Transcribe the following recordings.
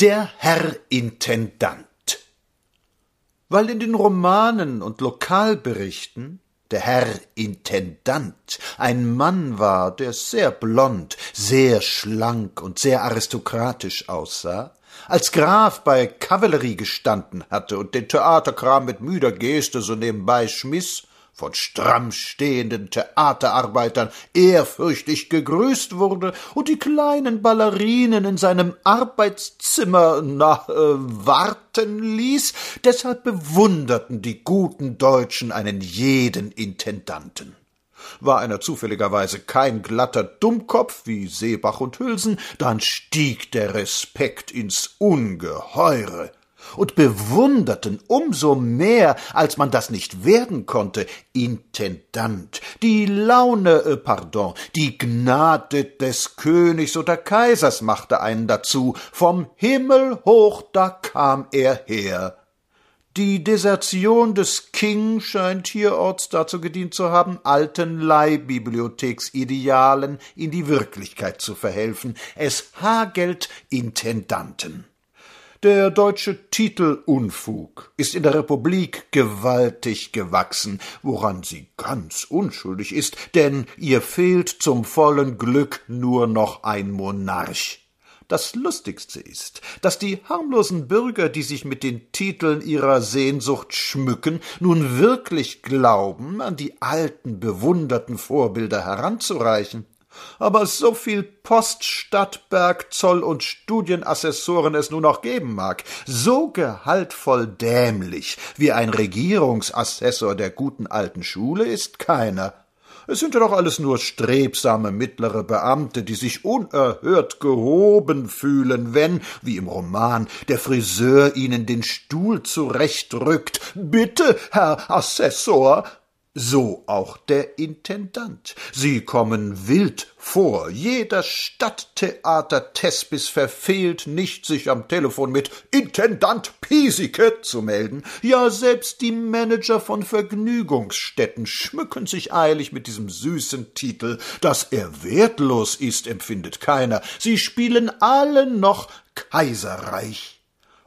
Der Herr Intendant. Weil in den Romanen und Lokalberichten der Herr Intendant ein Mann war, der sehr blond, sehr schlank und sehr aristokratisch aussah, als Graf bei Kavallerie gestanden hatte und den Theaterkram mit müder Geste so nebenbei schmiss, von stramm stehenden Theaterarbeitern ehrfürchtig gegrüßt wurde und die kleinen Ballerinen in seinem Arbeitszimmer na, äh, warten ließ, deshalb bewunderten die guten Deutschen einen jeden Intendanten. War einer zufälligerweise kein glatter Dummkopf wie Seebach und Hülsen, dann stieg der Respekt ins Ungeheure und bewunderten umso mehr, als man das nicht werden konnte, Intendant, die Laune, äh, pardon, die Gnade des Königs oder Kaisers machte einen dazu, vom Himmel hoch da kam er her. Die Desertion des King scheint hierorts dazu gedient zu haben, alten Leihbibliotheksidealen in die Wirklichkeit zu verhelfen. Es hagelt Intendanten. Der deutsche Titelunfug ist in der Republik gewaltig gewachsen, woran sie ganz unschuldig ist, denn ihr fehlt zum vollen Glück nur noch ein Monarch. Das Lustigste ist, dass die harmlosen Bürger, die sich mit den Titeln ihrer Sehnsucht schmücken, nun wirklich glauben, an die alten bewunderten Vorbilder heranzureichen aber so viel Post, Stadtberg, Zoll und Studienassessoren es nun noch geben mag, so gehaltvoll dämlich wie ein Regierungsassessor der guten alten Schule ist keiner. Es sind ja doch alles nur strebsame mittlere Beamte, die sich unerhört gehoben fühlen, wenn, wie im Roman, der Friseur ihnen den Stuhl zurechtrückt. Bitte, Herr Assessor, so auch der Intendant. Sie kommen wild vor. Jeder Stadttheater-Tespis verfehlt nicht, sich am Telefon mit Intendant Piesecke zu melden. Ja, selbst die Manager von Vergnügungsstätten schmücken sich eilig mit diesem süßen Titel. Dass er wertlos ist, empfindet keiner. Sie spielen alle noch Kaiserreich.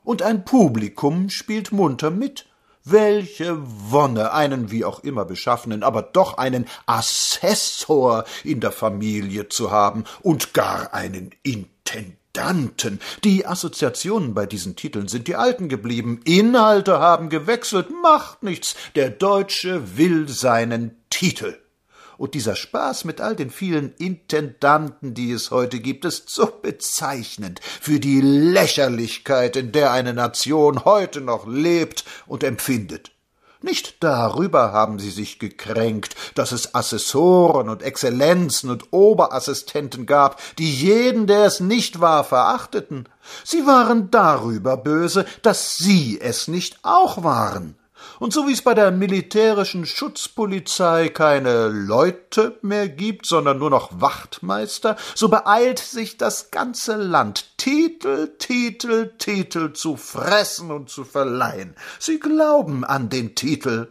Und ein Publikum spielt munter mit welche Wonne, einen wie auch immer beschaffenen, aber doch einen Assessor in der Familie zu haben und gar einen Intendanten. Die Assoziationen bei diesen Titeln sind die alten geblieben, Inhalte haben gewechselt, macht nichts, der Deutsche will seinen Titel. Und dieser Spaß mit all den vielen Intendanten, die es heute gibt, ist so bezeichnend für die Lächerlichkeit, in der eine Nation heute noch lebt und empfindet. Nicht darüber haben sie sich gekränkt, dass es Assessoren und Exzellenzen und Oberassistenten gab, die jeden, der es nicht war, verachteten. Sie waren darüber böse, dass sie es nicht auch waren. Und so wie es bei der militärischen Schutzpolizei keine Leute mehr gibt, sondern nur noch Wachtmeister, so beeilt sich das ganze Land, Titel, Titel, Titel zu fressen und zu verleihen. Sie glauben an den Titel.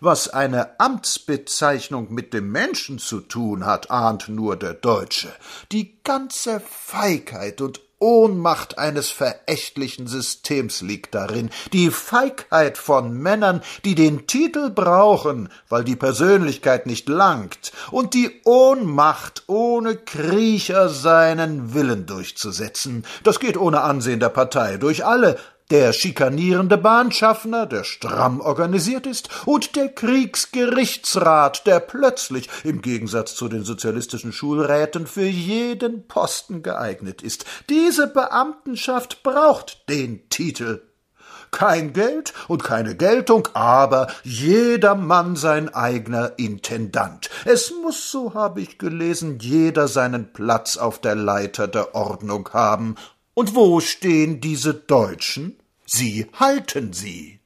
Was eine Amtsbezeichnung mit dem Menschen zu tun hat, ahnt nur der Deutsche. Die ganze Feigheit und Ohnmacht eines verächtlichen Systems liegt darin, die Feigheit von Männern, die den Titel brauchen, weil die Persönlichkeit nicht langt, und die Ohnmacht, ohne Kriecher seinen Willen durchzusetzen. Das geht ohne Ansehen der Partei durch alle, der schikanierende Bahnschaffner, der stramm organisiert ist, und der Kriegsgerichtsrat, der plötzlich, im Gegensatz zu den sozialistischen Schulräten, für jeden Posten geeignet ist. Diese Beamtenschaft braucht den Titel. Kein Geld und keine Geltung, aber jeder Mann sein eigener Intendant. Es muss, so habe ich gelesen, jeder seinen Platz auf der Leiter der Ordnung haben und wo stehen diese Deutschen? Sie halten sie.